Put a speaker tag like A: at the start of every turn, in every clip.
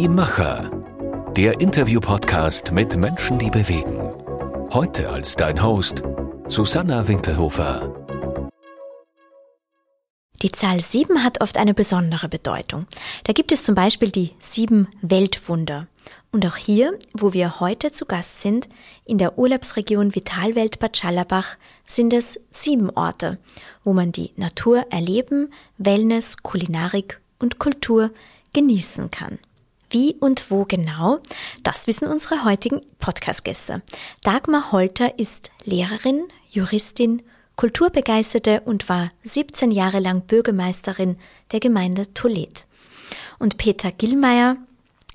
A: Die Macher. Der Interview-Podcast mit Menschen, die bewegen. Heute als dein Host Susanna Winterhofer.
B: Die Zahl 7 hat oft eine besondere Bedeutung. Da gibt es zum Beispiel die sieben Weltwunder. Und auch hier, wo wir heute zu Gast sind, in der Urlaubsregion Vitalwelt Bad Schallerbach, sind es sieben Orte, wo man die Natur erleben, Wellness, Kulinarik und Kultur genießen kann. Wie und wo genau, das wissen unsere heutigen Podcast-Gäste. Dagmar Holter ist Lehrerin, Juristin, Kulturbegeisterte und war 17 Jahre lang Bürgermeisterin der Gemeinde Tolet. Und Peter Gillmeier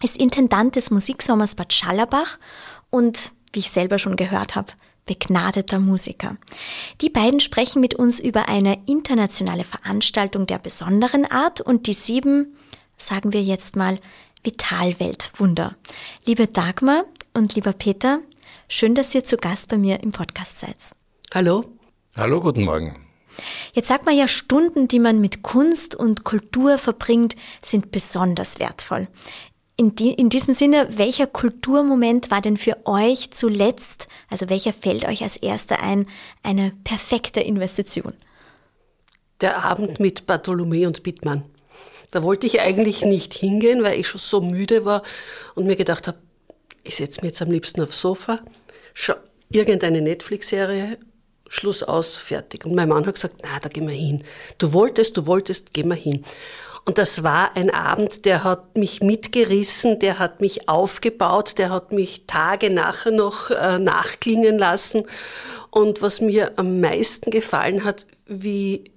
B: ist Intendant des Musiksommers Bad Schallerbach und, wie ich selber schon gehört habe, begnadeter Musiker. Die beiden sprechen mit uns über eine internationale Veranstaltung der besonderen Art und die sieben, sagen wir jetzt mal, Vitalweltwunder. Liebe Dagmar und lieber Peter, schön, dass ihr zu Gast bei mir im Podcast seid.
C: Hallo.
D: Hallo, guten Morgen.
B: Jetzt sagt man ja, Stunden, die man mit Kunst und Kultur verbringt, sind besonders wertvoll. In, die, in diesem Sinne, welcher Kulturmoment war denn für euch zuletzt, also welcher fällt euch als erster ein, eine perfekte Investition?
C: Der Abend mit Bartholomew und Bittmann. Da wollte ich eigentlich nicht hingehen, weil ich schon so müde war und mir gedacht habe, ich setze mich jetzt am liebsten aufs Sofa, schau irgendeine Netflix-Serie, Schluss aus, fertig. Und mein Mann hat gesagt, na, da gehen wir hin. Du wolltest, du wolltest, gehen wir hin. Und das war ein Abend, der hat mich mitgerissen, der hat mich aufgebaut, der hat mich Tage nachher noch äh, nachklingen lassen. Und was mir am meisten gefallen hat, wie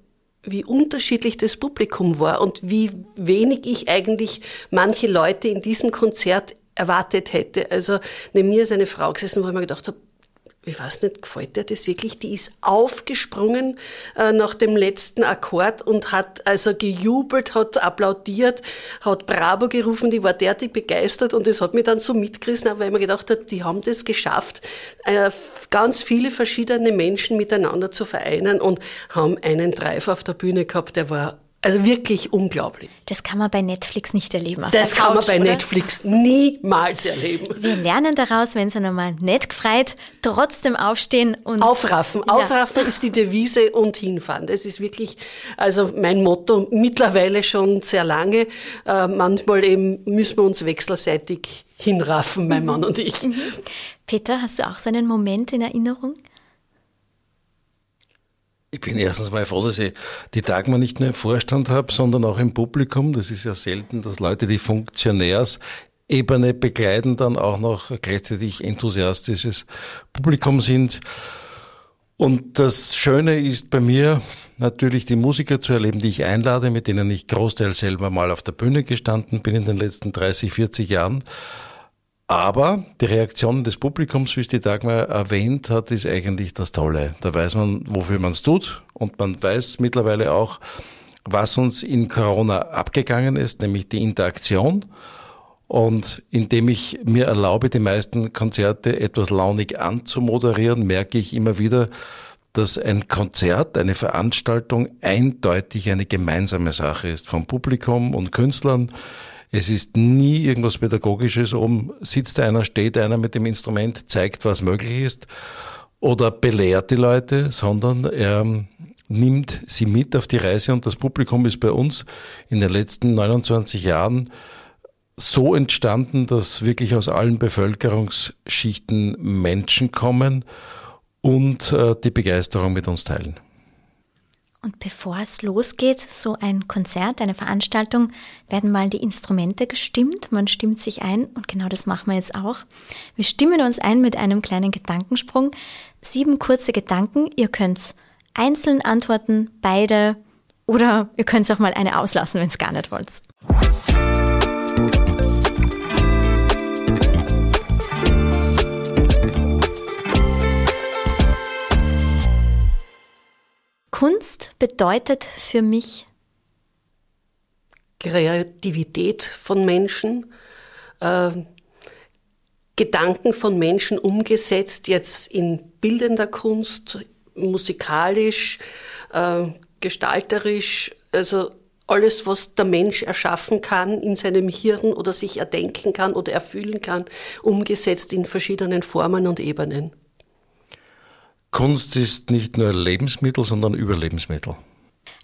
C: wie unterschiedlich das Publikum war und wie wenig ich eigentlich manche Leute in diesem Konzert erwartet hätte. Also neben mir ist eine Frau gesessen, wo ich mir gedacht habe, ich weiß nicht, gefällt dir das wirklich? Die ist aufgesprungen äh, nach dem letzten Akkord und hat also gejubelt, hat applaudiert, hat Bravo gerufen, die war derartig begeistert und das hat mich dann so mitgerissen, weil ich mir gedacht habe, die haben das geschafft, äh, ganz viele verschiedene Menschen miteinander zu vereinen und haben einen Drive auf der Bühne gehabt, der war also wirklich unglaublich.
B: Das kann man bei Netflix nicht erleben.
C: das kann man bei oder? Netflix niemals erleben.
B: Wir lernen daraus, wenn es einmal nicht gefreut, trotzdem aufstehen und.
C: Aufraffen. Ja. Aufraffen ist die Devise und hinfahren. Das ist wirklich, also mein Motto mittlerweile schon sehr lange. Äh, manchmal eben müssen wir uns wechselseitig hinraffen, mein Mann und ich. Mhm.
B: Peter, hast du auch so einen Moment in Erinnerung?
D: Ich bin erstens mal froh, dass ich die Dagmar nicht nur im Vorstand habe, sondern auch im Publikum. Das ist ja selten, dass Leute die Funktionärsebene begleiten, dann auch noch gleichzeitig enthusiastisches Publikum sind. Und das Schöne ist bei mir natürlich die Musiker zu erleben, die ich einlade, mit denen ich großteils selber mal auf der Bühne gestanden bin in den letzten 30, 40 Jahren. Aber die Reaktion des Publikums, wie es die Dagmar erwähnt hat, ist eigentlich das Tolle. Da weiß man, wofür man es tut und man weiß mittlerweile auch, was uns in Corona abgegangen ist, nämlich die Interaktion. Und indem ich mir erlaube, die meisten Konzerte etwas launig anzumoderieren, merke ich immer wieder, dass ein Konzert, eine Veranstaltung eindeutig eine gemeinsame Sache ist vom Publikum und Künstlern. Es ist nie irgendwas Pädagogisches, um sitzt einer, steht einer mit dem Instrument, zeigt, was möglich ist oder belehrt die Leute, sondern er nimmt sie mit auf die Reise und das Publikum ist bei uns in den letzten 29 Jahren so entstanden, dass wirklich aus allen Bevölkerungsschichten Menschen kommen und äh, die Begeisterung mit uns teilen.
B: Und bevor es losgeht, so ein Konzert, eine Veranstaltung, werden mal die Instrumente gestimmt. Man stimmt sich ein und genau das machen wir jetzt auch. Wir stimmen uns ein mit einem kleinen Gedankensprung. Sieben kurze Gedanken. Ihr könnt einzeln antworten, beide oder ihr könnt auch mal eine auslassen, wenn es gar nicht wollt. Kunst bedeutet für mich
C: Kreativität von Menschen, äh, Gedanken von Menschen umgesetzt, jetzt in bildender Kunst, musikalisch, äh, gestalterisch, also alles, was der Mensch erschaffen kann in seinem Hirn oder sich erdenken kann oder erfüllen kann, umgesetzt in verschiedenen Formen und Ebenen.
D: Kunst ist nicht nur Lebensmittel, sondern Überlebensmittel.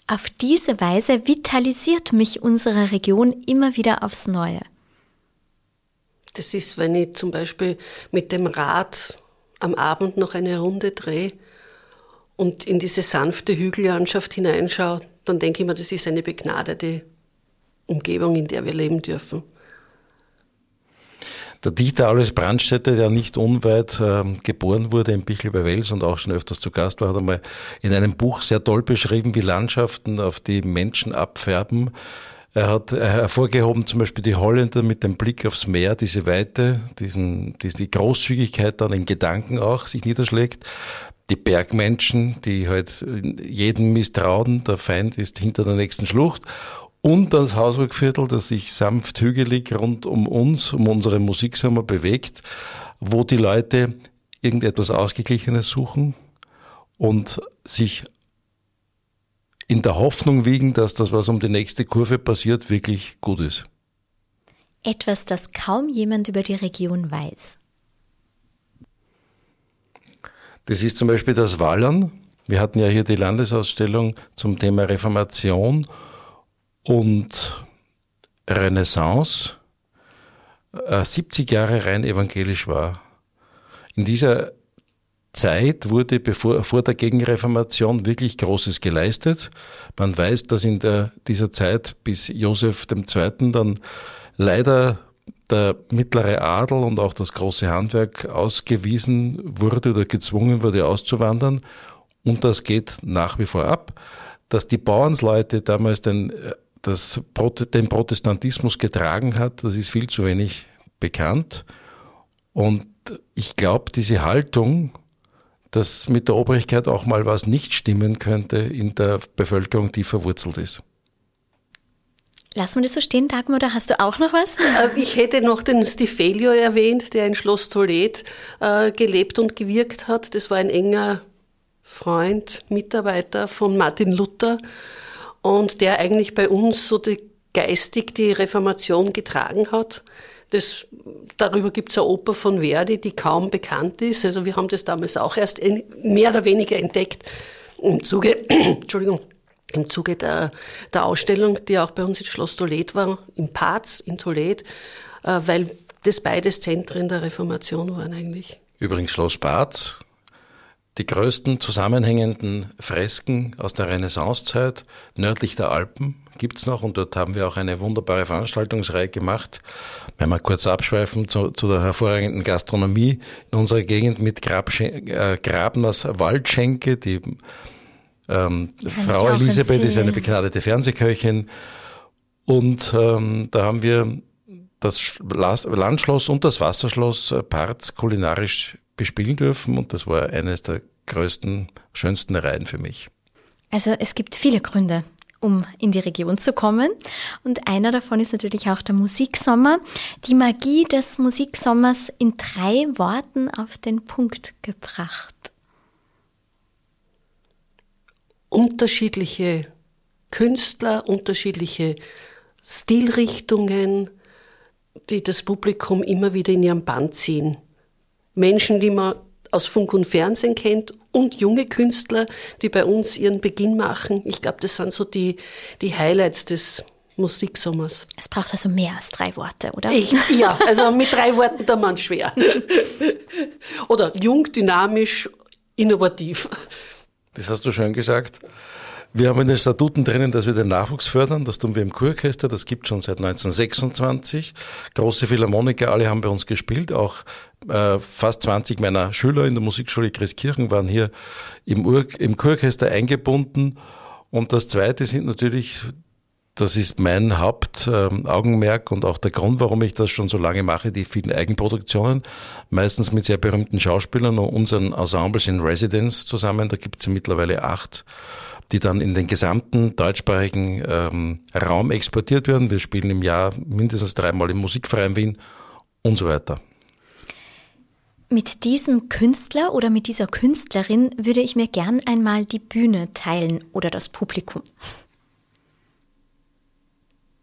B: Auf diese Weise vitalisiert mich unsere Region immer wieder aufs Neue.
C: Das ist, wenn ich zum Beispiel mit dem Rad am Abend noch eine Runde drehe und in diese sanfte Hügellandschaft hineinschaue, dann denke ich mir, das ist eine begnadete Umgebung, in der wir leben dürfen.
D: Der Dichter Alois Brandstätter, der nicht unweit äh, geboren wurde in Bichl bei Wels und auch schon öfters zu Gast war, hat einmal in einem Buch sehr toll beschrieben, wie Landschaften auf die Menschen abfärben. Er hat hervorgehoben zum Beispiel die Holländer mit dem Blick aufs Meer, diese Weite, diesen, die Großzügigkeit dann in Gedanken auch sich niederschlägt. Die Bergmenschen, die halt jeden misstrauen, der Feind ist hinter der nächsten Schlucht und das Hausburgviertel, das sich sanft hügelig rund um uns, um unsere Musiksommer bewegt, wo die Leute irgendetwas Ausgeglichenes suchen und sich in der Hoffnung wiegen, dass das, was um die nächste Kurve passiert, wirklich gut ist.
B: Etwas, das kaum jemand über die Region weiß.
D: Das ist zum Beispiel das Wallern. Wir hatten ja hier die Landesausstellung zum Thema Reformation und Renaissance äh, 70 Jahre rein evangelisch war. In dieser Zeit wurde bevor, vor der Gegenreformation wirklich Großes geleistet. Man weiß, dass in der, dieser Zeit bis Josef II. dann leider der mittlere Adel und auch das große Handwerk ausgewiesen wurde oder gezwungen wurde auszuwandern. Und das geht nach wie vor ab. Dass die Bauernsleute damals den äh, das den Protestantismus getragen hat, das ist viel zu wenig bekannt. Und ich glaube, diese Haltung, dass mit der Obrigkeit auch mal was nicht stimmen könnte in der Bevölkerung, die verwurzelt ist.
B: Lassen wir das so stehen, Dagmar, oder hast du auch noch was?
C: Äh, ich hätte noch den Stifelio erwähnt, der in Schloss Tolet äh, gelebt und gewirkt hat. Das war ein enger Freund, Mitarbeiter von Martin Luther und der eigentlich bei uns so die, geistig die Reformation getragen hat. Das, darüber gibt es eine Oper von Verdi, die kaum bekannt ist. Also wir haben das damals auch erst mehr oder weniger entdeckt im Zuge, Entschuldigung, im Zuge der, der Ausstellung, die auch bei uns in Schloss Tolet war, im Paz in Tolet, äh, weil das beides Zentren der Reformation waren eigentlich.
D: Übrigens Schloss Paz, die größten zusammenhängenden Fresken aus der Renaissancezeit nördlich der Alpen gibt's noch. Und dort haben wir auch eine wunderbare Veranstaltungsreihe gemacht. Wenn wir kurz abschweifen zu, zu der hervorragenden Gastronomie in unserer Gegend mit Grabschen äh, Grabners Waldschenke, die ähm, Frau Elisabeth ist eine begnadete Fernsehköchin. Und ähm, da haben wir das Landschloss und das Wasserschloss äh, Parz kulinarisch bespielen dürfen und das war eines der größten, schönsten Reihen für mich.
B: Also es gibt viele Gründe, um in die Region zu kommen. Und einer davon ist natürlich auch der Musiksommer. Die Magie des Musiksommers in drei Worten auf den Punkt gebracht.
C: Unterschiedliche Künstler, unterschiedliche Stilrichtungen, die das Publikum immer wieder in ihrem Band ziehen. Menschen, die man aus Funk und Fernsehen kennt und junge Künstler, die bei uns ihren Beginn machen. Ich glaube, das sind so die, die Highlights des Musiksommers.
B: Es braucht also mehr als drei Worte, oder?
C: Ich, ja, also mit drei Worten da man schwer. oder jung, dynamisch, innovativ.
D: Das hast du schön gesagt. Wir haben in den Statuten drinnen, dass wir den Nachwuchs fördern. Das tun wir im Kurorchester. Das gibt schon seit 1926. Große Philharmoniker, alle haben bei uns gespielt. Auch äh, fast 20 meiner Schüler in der Musikschule Christkirchen waren hier im, Ur im Kurorchester eingebunden. Und das Zweite sind natürlich, das ist mein Hauptaugenmerk äh, und auch der Grund, warum ich das schon so lange mache, die vielen Eigenproduktionen, meistens mit sehr berühmten Schauspielern und unseren Ensembles in Residence zusammen. Da gibt es ja mittlerweile acht die dann in den gesamten deutschsprachigen ähm, Raum exportiert werden. Wir spielen im Jahr mindestens dreimal im Musikverein Wien und so weiter.
B: Mit diesem Künstler oder mit dieser Künstlerin würde ich mir gern einmal die Bühne teilen oder das Publikum.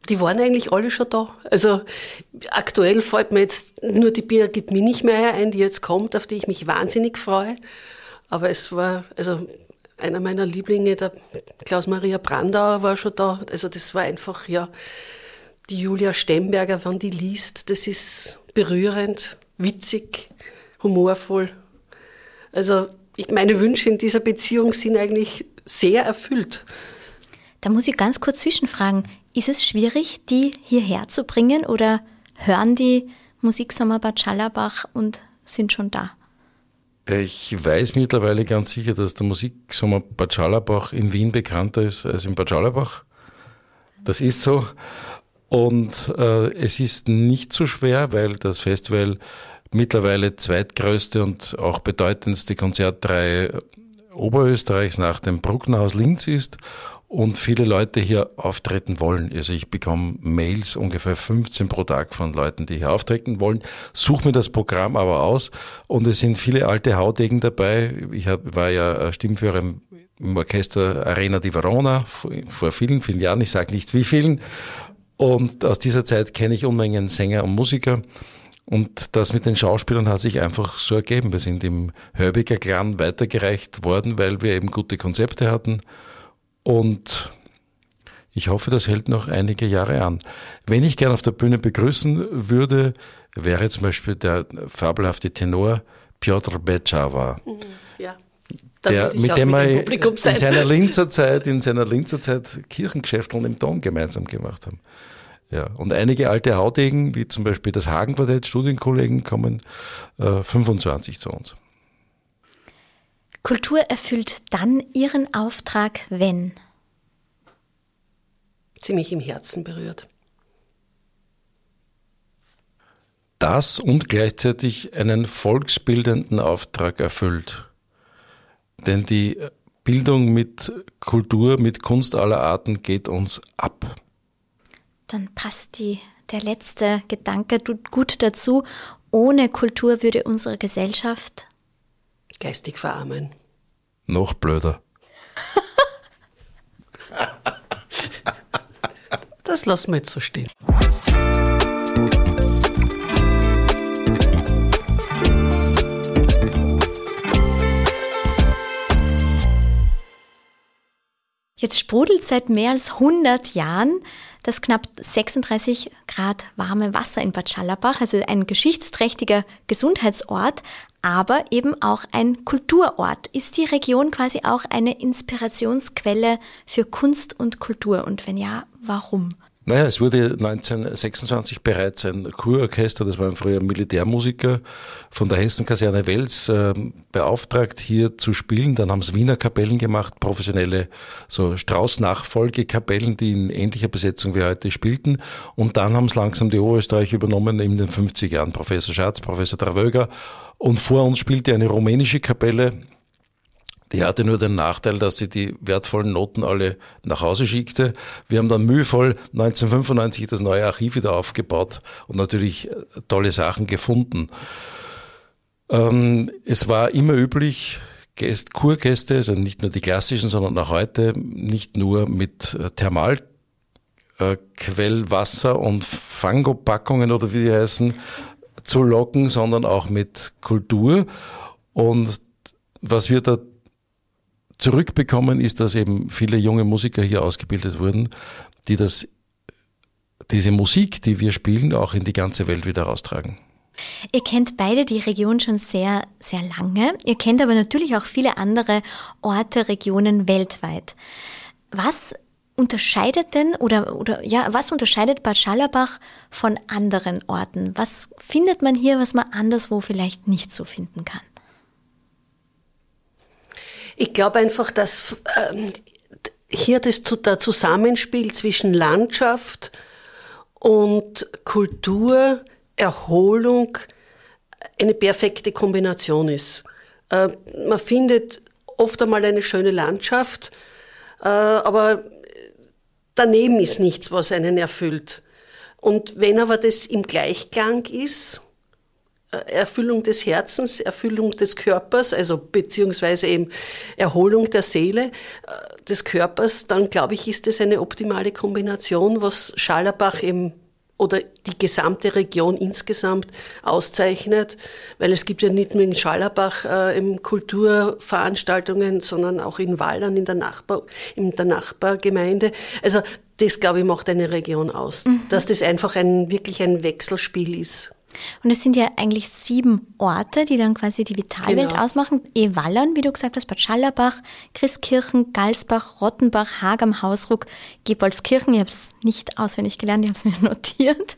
C: die waren eigentlich alle schon da. Also aktuell fällt mir jetzt nur die Birgit Minichmeier ein, die jetzt kommt, auf die ich mich wahnsinnig freue. Aber es war, also einer meiner Lieblinge, der Klaus-Maria Brandauer war schon da. Also das war einfach, ja, die Julia Stemberger, wenn die liest, das ist berührend, witzig, humorvoll. Also ich, meine Wünsche in dieser Beziehung sind eigentlich sehr erfüllt.
B: Da muss ich ganz kurz zwischenfragen. Ist es schwierig, die hierher zu bringen oder hören die Musiksommer Bad Schallerbach und sind schon da?
D: Ich weiß mittlerweile ganz sicher, dass der Musiksommer Bad Schallerbach in Wien bekannter ist als in Bad Schallerbach. Das ist so. Und äh, es ist nicht so schwer, weil das Festival mittlerweile zweitgrößte und auch bedeutendste Konzertreihe Oberösterreichs nach dem Brucknerhaus Linz ist und viele Leute hier auftreten wollen. Also ich bekomme Mails, ungefähr 15 pro Tag von Leuten, die hier auftreten wollen, suche mir das Programm aber aus und es sind viele alte Haudegen dabei. Ich hab, war ja Stimmführer im, im Orchester Arena di Verona vor vielen, vielen Jahren, ich sage nicht wie vielen. Und aus dieser Zeit kenne ich Unmengen Sänger und Musiker. Und das mit den Schauspielern hat sich einfach so ergeben. Wir sind im Hörbiger Clan weitergereicht worden, weil wir eben gute Konzepte hatten und ich hoffe, das hält noch einige Jahre an. Wenn ich gern auf der Bühne begrüßen würde, wäre zum Beispiel der fabelhafte Tenor Piotr Becava. Mhm, ja. Der, mit dem wir in seiner Linzer Zeit, in seiner Linzer Zeit Kirchengeschäfteln im Dom gemeinsam gemacht haben. Ja, und einige alte Haudegen, wie zum Beispiel das Hagenquartett, Studienkollegen, kommen äh, 25 zu uns.
B: Kultur erfüllt dann ihren Auftrag, wenn
C: sie mich im Herzen berührt.
D: Das und gleichzeitig einen volksbildenden Auftrag erfüllt. Denn die Bildung mit Kultur, mit Kunst aller Arten geht uns ab.
B: Dann passt die, der letzte Gedanke gut dazu. Ohne Kultur würde unsere Gesellschaft
C: geistig verarmen.
D: Noch blöder.
C: das lassen wir jetzt so stehen.
B: Jetzt sprudelt seit mehr als 100 Jahren das knapp 36 Grad warme Wasser in Bad Schallerbach, also ein geschichtsträchtiger Gesundheitsort, aber eben auch ein Kulturort. Ist die Region quasi auch eine Inspirationsquelle für Kunst und Kultur? Und wenn ja, warum?
D: Naja, es wurde 1926 bereits ein Kurorchester, das waren früher Militärmusiker von der Hessenkaserne Wels, äh, beauftragt, hier zu spielen. Dann haben es Wiener Kapellen gemacht, professionelle so Strauß-Nachfolgekapellen, die in ähnlicher Besetzung wie heute spielten. Und dann haben es langsam die Oberösterreich übernommen in den 50 Jahren. Professor Schatz, Professor Travöger. Und vor uns spielte eine rumänische Kapelle, die hatte nur den Nachteil, dass sie die wertvollen Noten alle nach Hause schickte. Wir haben dann mühevoll 1995 das neue Archiv wieder aufgebaut und natürlich äh, tolle Sachen gefunden. Ähm, es war immer üblich, Gäste, Kurgäste, also nicht nur die klassischen, sondern auch heute, nicht nur mit äh, Thermalquellwasser äh, und Fangopackungen oder wie die heißen, zu locken, sondern auch mit Kultur. Und was wir da zurückbekommen, ist, dass eben viele junge Musiker hier ausgebildet wurden, die das, diese Musik, die wir spielen, auch in die ganze Welt wieder raustragen.
B: Ihr kennt beide die Region schon sehr, sehr lange. Ihr kennt aber natürlich auch viele andere Orte, Regionen weltweit. Was unterscheidet denn oder, oder ja, was unterscheidet Bad Schallerbach von anderen Orten? Was findet man hier, was man anderswo vielleicht nicht so finden kann?
C: Ich glaube einfach, dass ähm, hier das, der Zusammenspiel zwischen Landschaft und Kultur, Erholung eine perfekte Kombination ist. Äh, man findet oft einmal eine schöne Landschaft, äh, aber daneben ist nichts, was einen erfüllt. Und wenn aber das im Gleichklang ist, Erfüllung des Herzens, Erfüllung des Körpers, also beziehungsweise eben Erholung der Seele, äh, des Körpers, dann glaube ich, ist das eine optimale Kombination, was Schallerbach eben oder die gesamte Region insgesamt auszeichnet, weil es gibt ja nicht nur in Schallerbach äh, Kulturveranstaltungen, sondern auch in Wallern in der, Nachbar, in der Nachbargemeinde. Also das, glaube ich, macht eine Region aus, mhm. dass das einfach ein, wirklich ein Wechselspiel ist.
B: Und es sind ja eigentlich sieben Orte, die dann quasi die Vitalwelt genau. ausmachen. Ewallern, wie du gesagt hast, Bad Schallerbach, Christkirchen, Galsbach, Rottenbach, Hagam, Hausruck, Gebolskirchen. Ich habe es nicht auswendig gelernt, ich habe es mir notiert.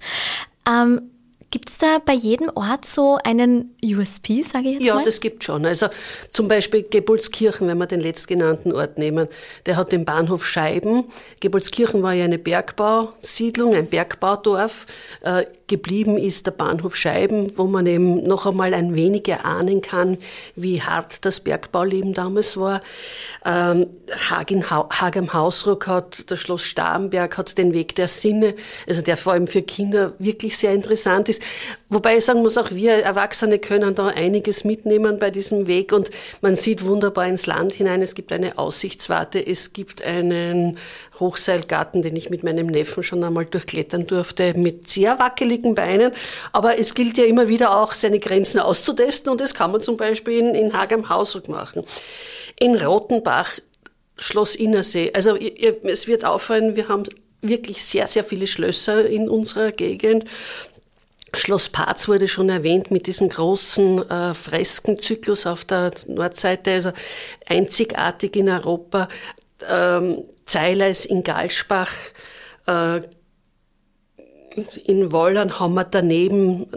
B: Ähm, Gibt es da bei jedem Ort so einen USP, sage ich jetzt
C: ja,
B: mal?
C: Ja, das gibt schon. Also zum Beispiel Gebolskirchen, wenn wir den letztgenannten Ort nehmen, der hat den Bahnhof Scheiben. Gebolskirchen war ja eine Bergbausiedlung, ein Bergbaudorf. Äh, geblieben ist der Bahnhof Scheiben, wo man eben noch einmal ein wenig erahnen kann, wie hart das Bergbauleben damals war. Ähm, Hagen, Hagem Hausruck hat, das Schloss Starnberg hat den Weg der Sinne, also der vor allem für Kinder wirklich sehr interessant ist. Wobei ich sagen muss, auch wir Erwachsene können da einiges mitnehmen bei diesem Weg und man sieht wunderbar ins Land hinein. Es gibt eine Aussichtswarte, es gibt einen Hochseilgarten, den ich mit meinem Neffen schon einmal durchklettern durfte, mit sehr wackeligen Beinen. Aber es gilt ja immer wieder auch, seine Grenzen auszutesten und das kann man zum Beispiel in, in Hagam Hausruck machen. In Rotenbach, Schloss Innersee. Also es wird auffallen, wir haben wirklich sehr, sehr viele Schlösser in unserer Gegend. Schloss Parz wurde schon erwähnt mit diesem großen äh, Freskenzyklus auf der Nordseite, also einzigartig in Europa. Ähm, Zeileis in Galschbach, äh, in Wollern haben wir daneben,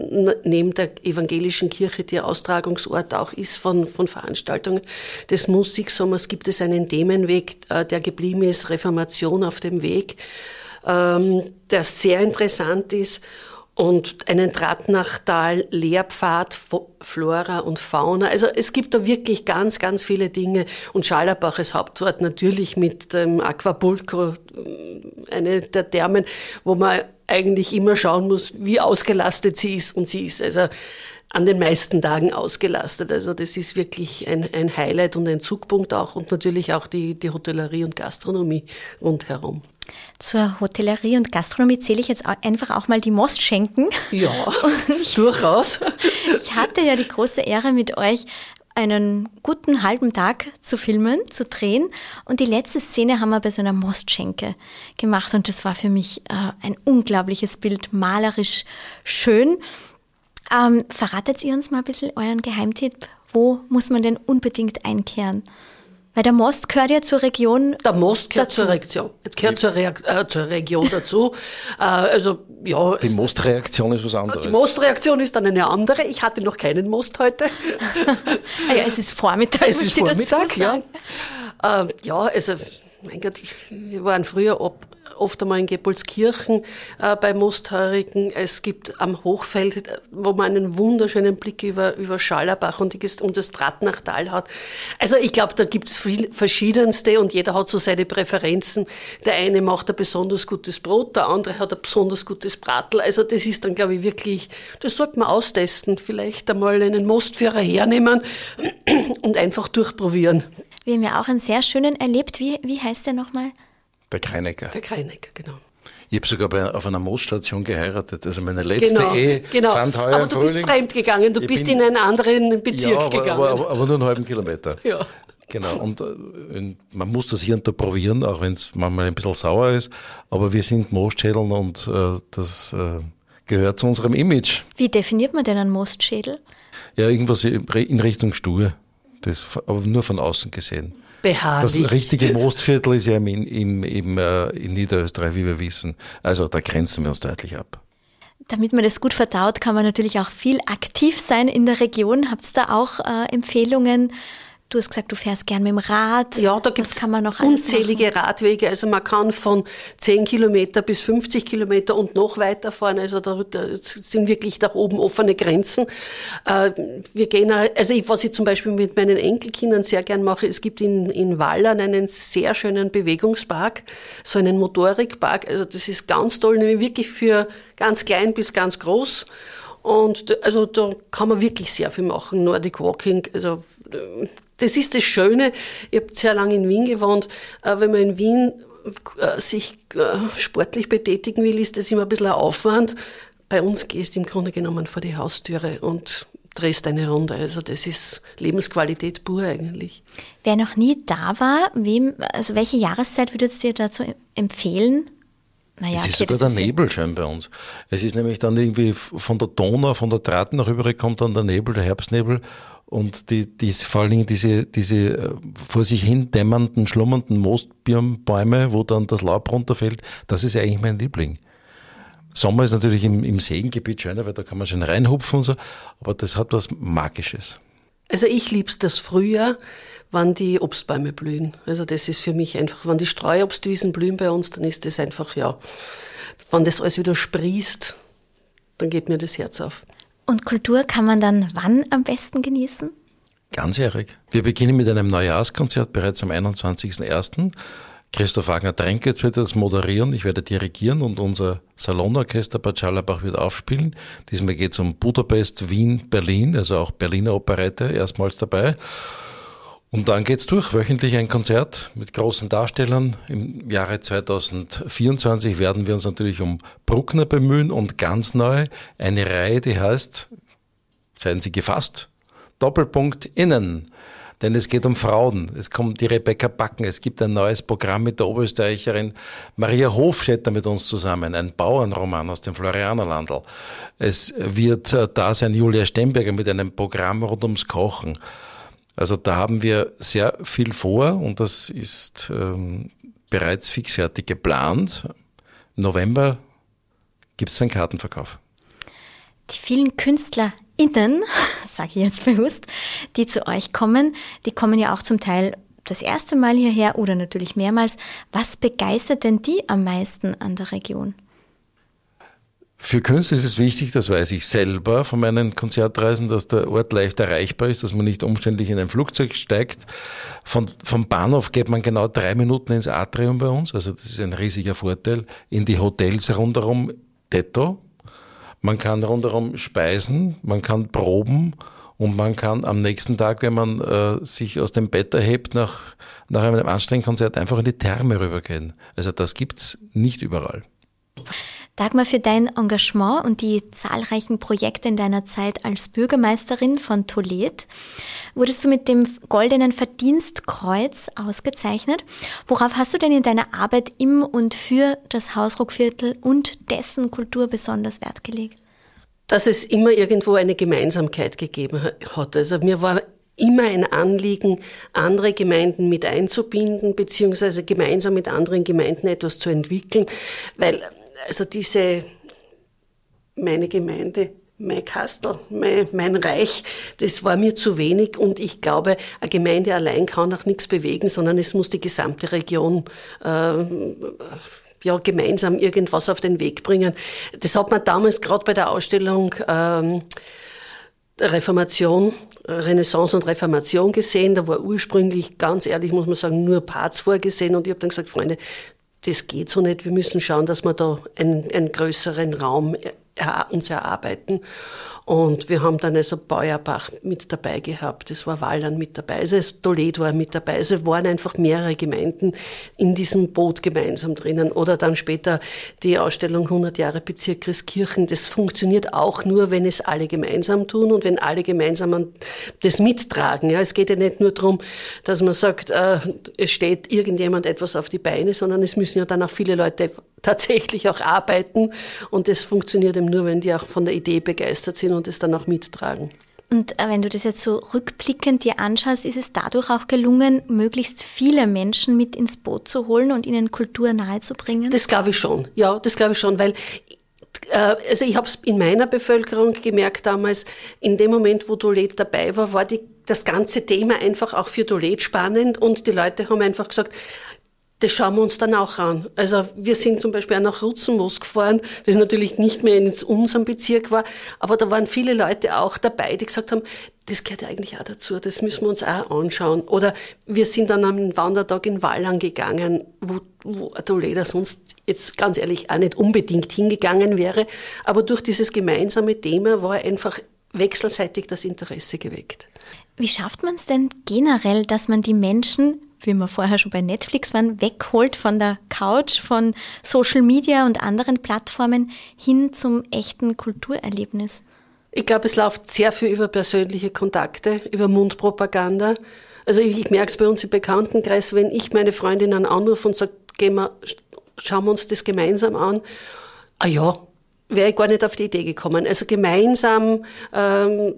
C: neben der evangelischen Kirche, die Austragungsort auch ist von, von Veranstaltungen des Musiksommers, gibt es einen Themenweg, äh, der geblieben ist, Reformation auf dem Weg, ähm, der sehr interessant ist und einen Drahtnachtal, Lehrpfad, Flora und Fauna. Also es gibt da wirklich ganz, ganz viele Dinge. Und Schallerbach ist Hauptort natürlich mit dem Aquapulco, äh, eine der Thermen, wo man eigentlich immer schauen muss, wie ausgelastet sie ist. Und sie ist also an den meisten Tagen ausgelastet. Also das ist wirklich ein, ein Highlight und ein Zugpunkt auch und natürlich auch die, die Hotellerie und Gastronomie rundherum.
B: Zur Hotellerie und Gastronomie zähle ich jetzt einfach auch mal die Mostschenken.
C: Ja, durchaus.
B: Ich hatte ja die große Ehre, mit euch einen guten halben Tag zu filmen, zu drehen. Und die letzte Szene haben wir bei so einer Mostschenke gemacht. Und das war für mich äh, ein unglaubliches Bild, malerisch schön. Ähm, verratet ihr uns mal ein bisschen euren Geheimtipp? Wo muss man denn unbedingt einkehren? Weil der Most gehört ja zur Region.
C: Der Most gehört dazu. zur Region, gehört zur, Re äh, zur Region dazu. äh, also, ja.
D: Die Mostreaktion ist was anderes.
C: Die Mostreaktion ist dann eine andere. Ich hatte noch keinen Most heute.
B: ah ja, es ist Vormittag.
C: Es ist Vormittag, ja. Äh, ja, also, mein Gott, wir waren früher ob, oft einmal in Gepolskirchen äh, bei Mostheurigen. Es gibt am Hochfeld, wo man einen wunderschönen Blick über, über Schallerbach und, die, und das Drahtnachtal hat. Also ich glaube, da gibt's viel verschiedenste und jeder hat so seine Präferenzen. Der eine macht ein besonders gutes Brot, der andere hat ein besonders gutes Bratel. Also das ist dann, glaube ich, wirklich, das sollte man austesten. Vielleicht einmal einen Mostführer hernehmen und einfach durchprobieren.
B: Wir haben ja auch einen sehr schönen erlebt. Wie, wie heißt der nochmal?
D: Der Kreinecker.
C: Der Kreinecker, genau.
D: Ich habe sogar bei, auf einer Moosstation geheiratet. Also meine letzte genau, Ehe
C: genau. fand heuer Aber du bist fremd gegangen, du ich bist in einen anderen Bezirk
D: ja, aber,
C: gegangen.
D: Aber, aber, aber, nur einen halben Kilometer.
C: Ja.
D: Genau, und äh, man muss das hier und da probieren, auch wenn es manchmal ein bisschen sauer ist. Aber wir sind Moostschädeln und äh, das äh, gehört zu unserem Image.
B: Wie definiert man denn einen Moostschädel?
D: Ja, irgendwas in Richtung Stur. Das, aber nur von außen gesehen.
C: Beharrlich.
D: Das richtige Mostviertel ist ja im, im, im, äh, in Niederösterreich, wie wir wissen. Also da grenzen wir uns deutlich ab.
B: Damit man das gut verdaut, kann man natürlich auch viel aktiv sein in der Region. Habt ihr da auch äh, Empfehlungen? Du hast gesagt, du fährst gern mit dem Rad.
C: Ja, da gibt es unzählige Radwege. Also man kann von 10 Kilometer bis 50 Kilometer und noch weiter fahren. Also da, da sind wirklich da oben offene Grenzen. Äh, wir gehen, also ich, was ich zum Beispiel mit meinen Enkelkindern sehr gern mache, es gibt in, in Wallern einen sehr schönen Bewegungspark, so einen Motorikpark. Also das ist ganz toll, nämlich wirklich für ganz klein bis ganz groß. Und also da kann man wirklich sehr viel machen. Nordic Walking, also das ist das Schöne. Ich habe sehr lange in Wien gewohnt. Äh, wenn man in Wien äh, sich äh, sportlich betätigen will, ist das immer ein bisschen ein Aufwand. Bei uns gehst du im Grunde genommen vor die Haustüre und drehst eine Runde. Also das ist Lebensqualität pur eigentlich.
B: Wer noch nie da war, wem, also welche Jahreszeit würdest du dir dazu empfehlen?
D: Naja, es ist okay, sogar der Nebelschein bei uns. Es ist nämlich dann irgendwie von der Donau, von der Draht nach rüber kommt dann der Nebel, der Herbstnebel und die, die, vor allen Dingen diese, diese äh, vor sich hin dämmernden, schlummernden Moosbirnbäume, wo dann das Laub runterfällt, das ist eigentlich mein Liebling. Sommer ist natürlich im, im Seengebiet schöner, weil da kann man schon reinhupfen und so, aber das hat was Magisches.
C: Also ich liebe das Frühjahr, wann die Obstbäume blühen. Also das ist für mich einfach, wenn die Streuobstwiesen blühen bei uns, dann ist das einfach, ja, wenn das alles wieder sprießt, dann geht mir das Herz auf.
B: Und Kultur kann man dann wann am besten genießen?
D: Ganzjährig. Wir beginnen mit einem Neujahrskonzert bereits am 21.01. Christoph Wagner Trenkes wird das moderieren, ich werde dirigieren und unser Salonorchester Bad Schallerbach wird aufspielen. Diesmal geht es um Budapest, Wien, Berlin, also auch Berliner Operette erstmals dabei. Und dann geht's durch. Wöchentlich ein Konzert mit großen Darstellern. Im Jahre 2024 werden wir uns natürlich um Bruckner bemühen und ganz neu eine Reihe, die heißt, seien Sie gefasst, Doppelpunkt Innen. Denn es geht um Frauen. Es kommt die Rebecca Backen. Es gibt ein neues Programm mit der Oberösterreicherin Maria Hofstetter mit uns zusammen. Ein Bauernroman aus dem Florianerlandl. Es wird äh, da sein Julia Stemberger mit einem Programm rund ums Kochen. Also da haben wir sehr viel vor und das ist ähm, bereits fixfertig geplant. November gibt es einen Kartenverkauf.
B: Die vielen KünstlerInnen, sage ich jetzt bewusst, die zu euch kommen, die kommen ja auch zum Teil das erste Mal hierher oder natürlich mehrmals. Was begeistert denn die am meisten an der Region?
D: Für Künstler ist es wichtig, das weiß ich selber von meinen Konzertreisen, dass der Ort leicht erreichbar ist, dass man nicht umständlich in ein Flugzeug steigt. Von, vom Bahnhof geht man genau drei Minuten ins Atrium bei uns, also das ist ein riesiger Vorteil. In die Hotels rundherum Tetto. Man kann rundherum speisen, man kann proben und man kann am nächsten Tag, wenn man äh, sich aus dem Bett erhebt, nach, nach einem anstrengenden Konzert einfach in die Therme rübergehen. Also das gibt's nicht überall.
B: Dagmar, für dein Engagement und die zahlreichen Projekte in deiner Zeit als Bürgermeisterin von Tolet wurdest du mit dem Goldenen Verdienstkreuz ausgezeichnet. Worauf hast du denn in deiner Arbeit im und für das Hausruckviertel und dessen Kultur besonders Wert gelegt?
C: Dass es immer irgendwo eine Gemeinsamkeit gegeben hat. Also mir war immer ein Anliegen, andere Gemeinden mit einzubinden, beziehungsweise gemeinsam mit anderen Gemeinden etwas zu entwickeln, weil also diese, meine Gemeinde, mein Kastel, mein, mein Reich, das war mir zu wenig und ich glaube, eine Gemeinde allein kann auch nichts bewegen, sondern es muss die gesamte Region äh, ja, gemeinsam irgendwas auf den Weg bringen. Das hat man damals gerade bei der Ausstellung ähm, Reformation, Renaissance und Reformation gesehen. Da war ursprünglich, ganz ehrlich muss man sagen, nur Parts vorgesehen und ich habe dann gesagt, Freunde, das geht so nicht. Wir müssen schauen, dass wir da einen, einen größeren Raum uns erarbeiten. Und wir haben dann also Beuerbach mit dabei gehabt, es war Wallern mit dabei, also Toledo war mit dabei. Also waren einfach mehrere Gemeinden in diesem Boot gemeinsam drinnen. Oder dann später die Ausstellung 100 Jahre Bezirk Christkirchen. Das funktioniert auch nur, wenn es alle gemeinsam tun und wenn alle gemeinsam das mittragen. Ja, es geht ja nicht nur darum, dass man sagt, äh, es steht irgendjemand etwas auf die Beine, sondern es müssen ja dann auch viele Leute tatsächlich auch arbeiten. Und das funktioniert eben nur, wenn die auch von der Idee begeistert sind und es dann auch mittragen.
B: Und äh, wenn du das jetzt so rückblickend dir anschaust, ist es dadurch auch gelungen, möglichst viele Menschen mit ins Boot zu holen und ihnen Kultur nahezubringen?
C: Das glaube ich schon, ja, das glaube ich schon, weil äh, also ich habe es in meiner Bevölkerung gemerkt damals, in dem Moment, wo Tolet dabei war, war die, das ganze Thema einfach auch für Tolet spannend und die Leute haben einfach gesagt, das schauen wir uns dann auch an. Also wir sind zum Beispiel auch nach Rutzenmoos gefahren, das natürlich nicht mehr in unserem Bezirk war, aber da waren viele Leute auch dabei, die gesagt haben, das gehört eigentlich auch dazu, das müssen wir uns auch anschauen. Oder wir sind dann am Wandertag in Wallang gegangen, wo, wo Toledo sonst jetzt ganz ehrlich auch nicht unbedingt hingegangen wäre, aber durch dieses gemeinsame Thema war einfach wechselseitig das Interesse geweckt.
B: Wie schafft man es denn generell, dass man die Menschen wie wir vorher schon bei Netflix waren, wegholt von der Couch, von Social Media und anderen Plattformen hin zum echten Kulturerlebnis?
C: Ich glaube, es läuft sehr viel über persönliche Kontakte, über Mundpropaganda. Also ich, ich merke es bei uns im Bekanntenkreis, wenn ich meine Freundinnen anrufe und sage, gehen wir, schauen wir uns das gemeinsam an. Ah ja, wäre ich gar nicht auf die Idee gekommen. Also gemeinsam ähm,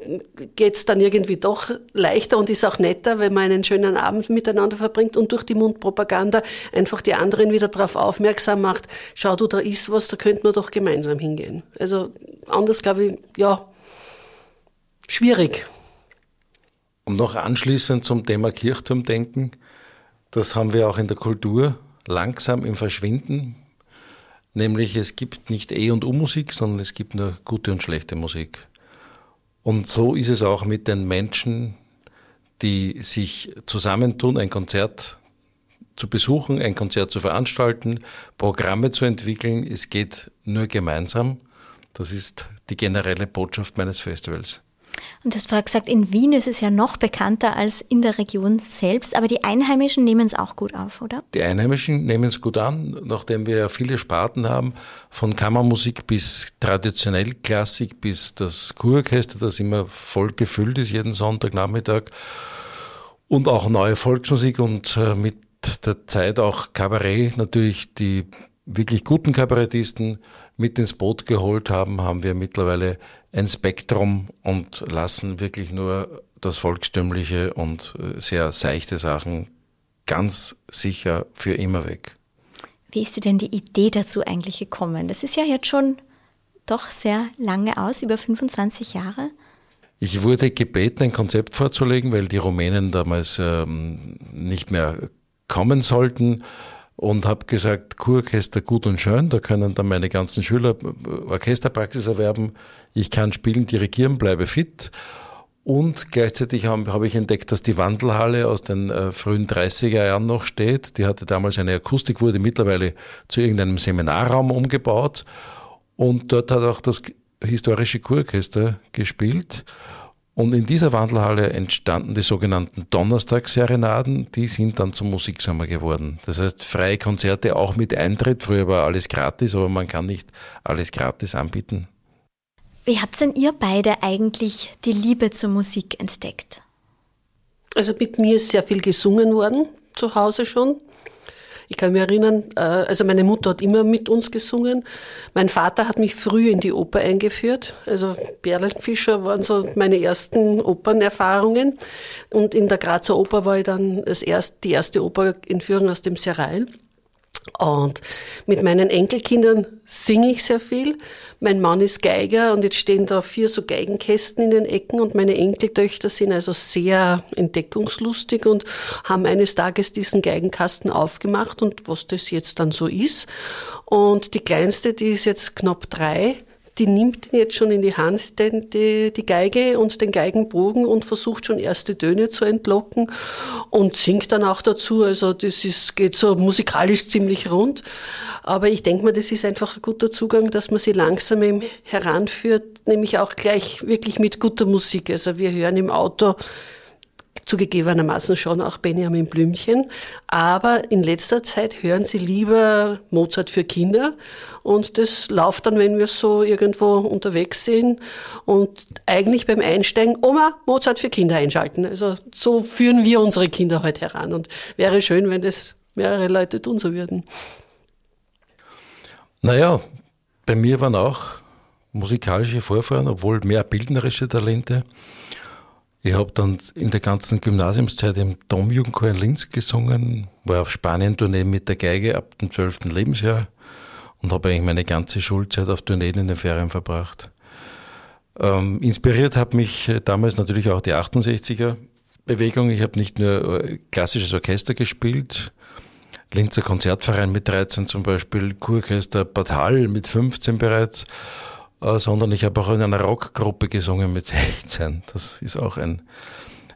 C: geht es dann irgendwie doch leichter und ist auch netter, wenn man einen schönen Abend miteinander verbringt und durch die Mundpropaganda einfach die anderen wieder darauf aufmerksam macht, schau du, da ist was, da könnten wir doch gemeinsam hingehen. Also anders glaube ich, ja, schwierig.
D: Und noch anschließend zum Thema Kirchturmdenken, das haben wir auch in der Kultur langsam im Verschwinden Nämlich es gibt nicht E- und U-Musik, sondern es gibt nur gute und schlechte Musik. Und so ist es auch mit den Menschen, die sich zusammentun, ein Konzert zu besuchen, ein Konzert zu veranstalten, Programme zu entwickeln. Es geht nur gemeinsam. Das ist die generelle Botschaft meines Festivals.
B: Und du hast vorher gesagt, in Wien ist es ja noch bekannter als in der Region selbst, aber die Einheimischen nehmen es auch gut auf, oder?
D: Die Einheimischen nehmen es gut an, nachdem wir viele Sparten haben, von Kammermusik bis traditionell Klassik bis das Kurorchester, das immer voll gefüllt ist jeden Sonntagnachmittag und auch neue Volksmusik und äh, mit der Zeit auch Kabarett, natürlich die wirklich guten Kabarettisten mit ins Boot geholt haben, haben wir mittlerweile ein Spektrum und lassen wirklich nur das Volkstümliche und äh, sehr seichte Sachen ganz sicher für immer weg.
B: Wie ist dir denn die Idee dazu eigentlich gekommen? Das ist ja jetzt schon doch sehr lange aus, über 25 Jahre.
D: Ich wurde gebeten, ein Konzept vorzulegen, weil die Rumänen damals ähm, nicht mehr kommen sollten und habe gesagt, Kurorchester gut und schön, da können dann meine ganzen Schüler Orchesterpraxis erwerben, ich kann spielen, dirigieren, bleibe fit. Und gleichzeitig habe hab ich entdeckt, dass die Wandelhalle aus den äh, frühen 30er Jahren noch steht. Die hatte damals eine Akustik, wurde mittlerweile zu irgendeinem Seminarraum umgebaut. Und dort hat auch das historische Kurorchester gespielt. Und in dieser Wandelhalle entstanden die sogenannten Donnerstagsserenaden, die sind dann zum Musiksommer geworden. Das heißt, freie Konzerte auch mit Eintritt. Früher war alles gratis, aber man kann nicht alles gratis anbieten.
B: Wie habt denn ihr beide eigentlich die Liebe zur Musik entdeckt?
C: Also mit mir ist sehr viel gesungen worden, zu Hause schon. Ich kann mich erinnern, äh, also meine Mutter hat immer mit uns gesungen. Mein Vater hat mich früh in die Oper eingeführt. Also Berlenfischer waren so meine ersten Opernerfahrungen. Und in der Grazer Oper war ich dann das erste, die erste Oper in Führung aus dem Serail. Und mit meinen Enkelkindern singe ich sehr viel. Mein Mann ist Geiger und jetzt stehen da vier so Geigenkästen in den Ecken und meine Enkeltöchter sind also sehr entdeckungslustig und haben eines Tages diesen Geigenkasten aufgemacht und was das jetzt dann so ist. Und die kleinste, die ist jetzt knapp drei, die nimmt jetzt schon in die Hand den, die, die Geige und den Geigenbogen und versucht schon erste Töne zu entlocken und singt dann auch dazu. Also das ist, geht so musikalisch ziemlich rund. Aber ich denke mal, das ist einfach ein guter Zugang, dass man sie langsam heranführt, nämlich auch gleich wirklich mit guter Musik. Also wir hören im Auto zugegebenermaßen schon auch Benjamin Blümchen. Aber in letzter Zeit hören sie lieber Mozart für Kinder. Und das läuft dann, wenn wir so irgendwo unterwegs sind und eigentlich beim Einsteigen, Oma, Mozart für Kinder einschalten. Also so führen wir unsere Kinder heute heran. Und wäre schön, wenn das mehrere Leute tun so würden.
D: Naja, bei mir waren auch musikalische Vorfahren, obwohl mehr bildnerische Talente. Ich habe dann in der ganzen Gymnasiumszeit im Domjugendchor in Linz gesungen, war auf Spanien-Tournee mit der Geige ab dem 12. Lebensjahr und habe eigentlich meine ganze Schulzeit auf Tourneen in den Ferien verbracht. Ähm, inspiriert hat mich damals natürlich auch die 68er Bewegung. Ich habe nicht nur äh, klassisches Orchester gespielt, Linzer Konzertverein mit 13 zum Beispiel, Kurchester Bad Hall mit 15 bereits, äh, sondern ich habe auch in einer Rockgruppe gesungen mit 16. Das ist auch ein,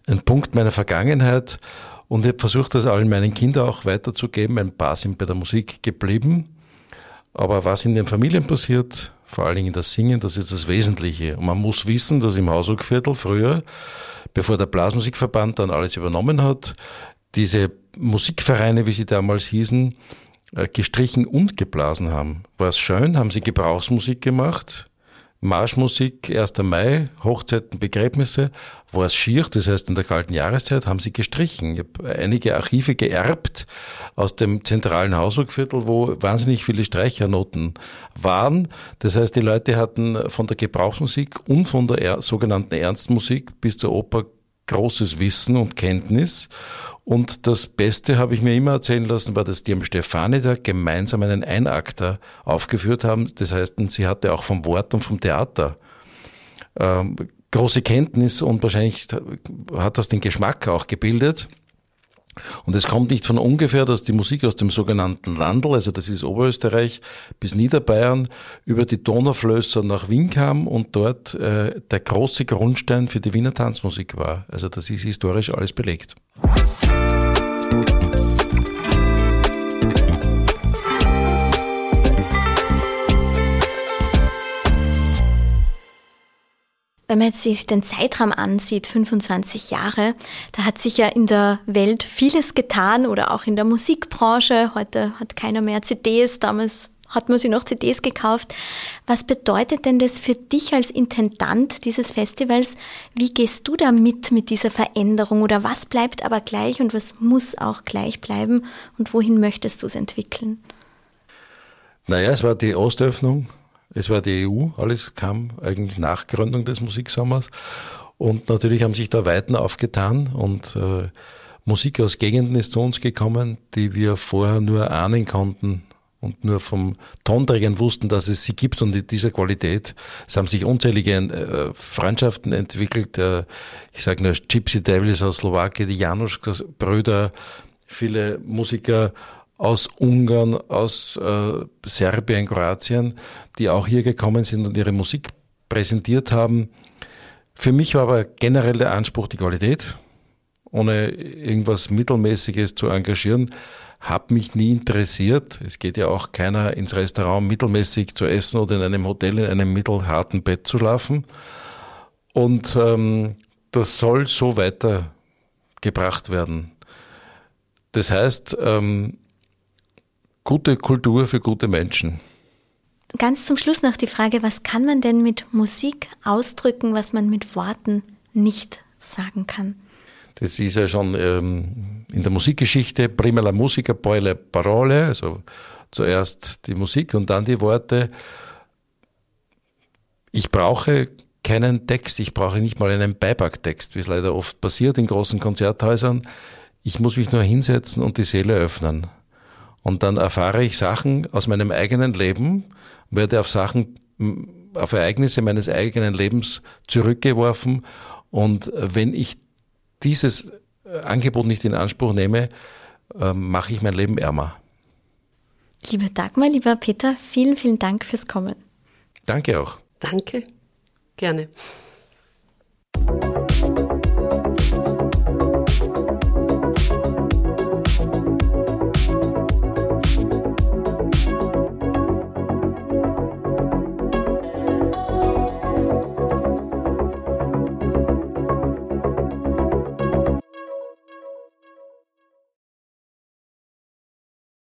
D: ein Punkt meiner Vergangenheit. Und ich habe versucht, das allen meinen Kindern auch weiterzugeben. Ein paar sind bei der Musik geblieben. Aber was in den Familien passiert, vor allen Dingen das Singen, das ist das Wesentliche. Und man muss wissen, dass im Hausruckviertel früher, bevor der Blasmusikverband dann alles übernommen hat, diese Musikvereine, wie sie damals hießen, äh, gestrichen und geblasen haben. War es schön, haben sie Gebrauchsmusik gemacht, Marschmusik, 1. Mai, Hochzeiten, Begräbnisse, war es schier, das heißt in der kalten Jahreszeit haben sie gestrichen. Ich habe einige Archive geerbt aus dem zentralen Hausburgviertel, wo wahnsinnig viele Streichernoten waren. Das heißt, die Leute hatten von der Gebrauchsmusik und von der sogenannten Ernstmusik bis zur Oper großes Wissen und Kenntnis. Und das Beste habe ich mir immer erzählen lassen, war, dass die am Stefanitag gemeinsam einen Einakter aufgeführt haben. Das heißt, sie hatte auch vom Wort und vom Theater ähm, große Kenntnis und wahrscheinlich hat das den Geschmack auch gebildet. Und es kommt nicht von ungefähr, dass die Musik aus dem sogenannten Landl, also das ist Oberösterreich bis Niederbayern, über die Donauflösser nach Wien kam und dort äh, der große Grundstein für die Wiener Tanzmusik war. Also das ist historisch alles belegt.
B: Wenn man jetzt sich den Zeitraum ansieht, 25 Jahre, da hat sich ja in der Welt vieles getan oder auch in der Musikbranche. Heute hat keiner mehr CDs, damals hat man sich noch CDs gekauft. Was bedeutet denn das für dich als Intendant dieses Festivals? Wie gehst du da mit mit dieser Veränderung oder was bleibt aber gleich und was muss auch gleich bleiben und wohin möchtest du es entwickeln?
D: Naja, es war die Ostöffnung es war die EU, alles kam eigentlich nach Gründung des Musiksommers. Und natürlich haben sich da Weiten aufgetan und äh, Musik aus Gegenden ist zu uns gekommen, die wir vorher nur ahnen konnten und nur vom Tonträgern wussten, dass es sie gibt und in dieser Qualität. Es haben sich unzählige äh, Freundschaften entwickelt. Äh, ich sage nur Gypsy Devils aus Slowakei, die Janusz-Brüder, viele Musiker aus Ungarn, aus äh, Serbien, Kroatien, die auch hier gekommen sind und ihre Musik präsentiert haben. Für mich war aber generell der Anspruch die Qualität, ohne irgendwas Mittelmäßiges zu engagieren, hat mich nie interessiert. Es geht ja auch keiner ins Restaurant mittelmäßig zu essen oder in einem Hotel in einem mittelharten Bett zu schlafen. Und ähm, das soll so weitergebracht werden. Das heißt, ähm, Gute Kultur für gute Menschen.
B: Ganz zum Schluss noch die Frage, was kann man denn mit Musik ausdrücken, was man mit Worten nicht sagen kann?
D: Das ist ja schon ähm, in der Musikgeschichte prima la musica, poi le parole, also zuerst die Musik und dann die Worte. Ich brauche keinen Text, ich brauche nicht mal einen Beipacktext, wie es leider oft passiert in großen Konzerthäusern. Ich muss mich nur hinsetzen und die Seele öffnen. Und dann erfahre ich Sachen aus meinem eigenen Leben, werde auf Sachen, auf Ereignisse meines eigenen Lebens zurückgeworfen. Und wenn ich dieses äh, Angebot nicht in Anspruch nehme, ähm, mache ich mein Leben ärmer.
B: Lieber Dagmar, lieber Peter, vielen, vielen Dank fürs Kommen.
D: Danke auch.
C: Danke. Gerne.